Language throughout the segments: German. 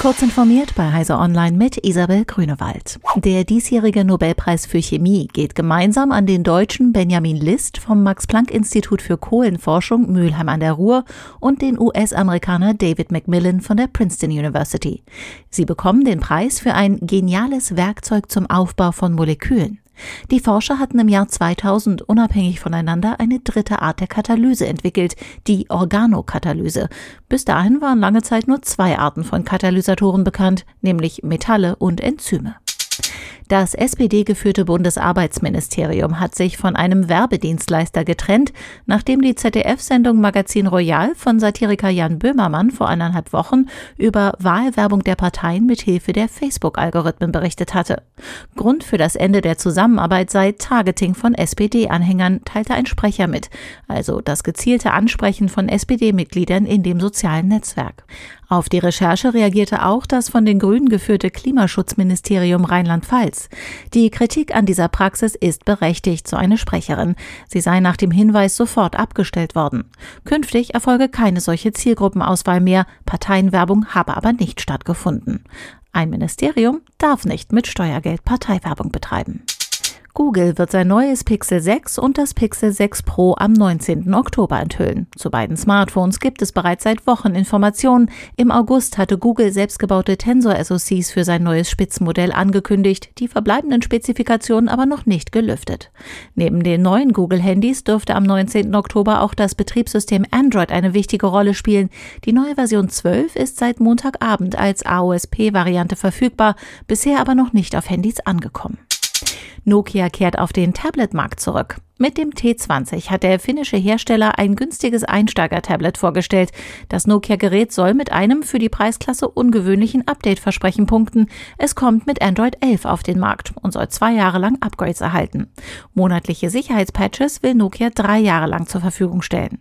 Kurz informiert bei Heise Online mit Isabel Grünewald. Der diesjährige Nobelpreis für Chemie geht gemeinsam an den Deutschen Benjamin List vom Max-Planck-Institut für Kohlenforschung Mülheim an der Ruhr und den US-Amerikaner David Macmillan von der Princeton University. Sie bekommen den Preis für ein geniales Werkzeug zum Aufbau von Molekülen. Die Forscher hatten im Jahr 2000 unabhängig voneinander eine dritte Art der Katalyse entwickelt, die Organokatalyse. Bis dahin waren lange Zeit nur zwei Arten von Katalysatoren bekannt, nämlich Metalle und Enzyme. Das SPD-geführte Bundesarbeitsministerium hat sich von einem Werbedienstleister getrennt, nachdem die ZDF-Sendung Magazin Royal von Satiriker Jan Böhmermann vor eineinhalb Wochen über Wahlwerbung der Parteien mit Hilfe der Facebook-Algorithmen berichtet hatte. Grund für das Ende der Zusammenarbeit sei Targeting von SPD-Anhängern, teilte ein Sprecher mit, also das gezielte Ansprechen von SPD-Mitgliedern in dem sozialen Netzwerk. Auf die Recherche reagierte auch das von den Grünen geführte Klimaschutzministerium Rheinland-Pfalz. Die Kritik an dieser Praxis ist berechtigt, so eine Sprecherin. Sie sei nach dem Hinweis sofort abgestellt worden. Künftig erfolge keine solche Zielgruppenauswahl mehr, Parteienwerbung habe aber nicht stattgefunden. Ein Ministerium darf nicht mit Steuergeld Parteiwerbung betreiben. Google wird sein neues Pixel 6 und das Pixel 6 Pro am 19. Oktober enthüllen. Zu beiden Smartphones gibt es bereits seit Wochen Informationen. Im August hatte Google selbstgebaute Tensor-SoCs für sein neues Spitzenmodell angekündigt, die verbleibenden Spezifikationen aber noch nicht gelüftet. Neben den neuen Google-Handys dürfte am 19. Oktober auch das Betriebssystem Android eine wichtige Rolle spielen. Die neue Version 12 ist seit Montagabend als AOSP-Variante verfügbar, bisher aber noch nicht auf Handys angekommen. Nokia kehrt auf den Tablet-Markt zurück. Mit dem T20 hat der finnische Hersteller ein günstiges Einsteiger-Tablet vorgestellt. Das Nokia-Gerät soll mit einem für die Preisklasse ungewöhnlichen Update-Versprechen punkten. Es kommt mit Android 11 auf den Markt und soll zwei Jahre lang Upgrades erhalten. Monatliche Sicherheitspatches will Nokia drei Jahre lang zur Verfügung stellen.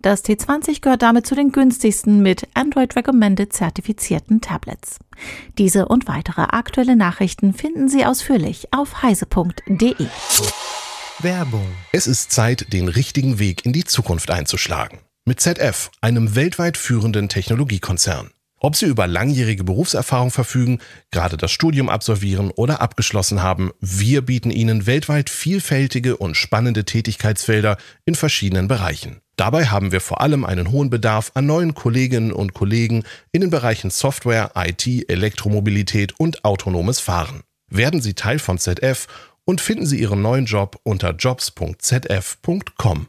Das T20 gehört damit zu den günstigsten mit Android Recommended zertifizierten Tablets. Diese und weitere aktuelle Nachrichten finden Sie ausführlich auf heise.de. Werbung. Es ist Zeit, den richtigen Weg in die Zukunft einzuschlagen. Mit ZF, einem weltweit führenden Technologiekonzern. Ob Sie über langjährige Berufserfahrung verfügen, gerade das Studium absolvieren oder abgeschlossen haben, wir bieten Ihnen weltweit vielfältige und spannende Tätigkeitsfelder in verschiedenen Bereichen. Dabei haben wir vor allem einen hohen Bedarf an neuen Kolleginnen und Kollegen in den Bereichen Software, IT, Elektromobilität und autonomes Fahren. Werden Sie Teil von ZF und finden Sie Ihren neuen Job unter jobs.zf.com.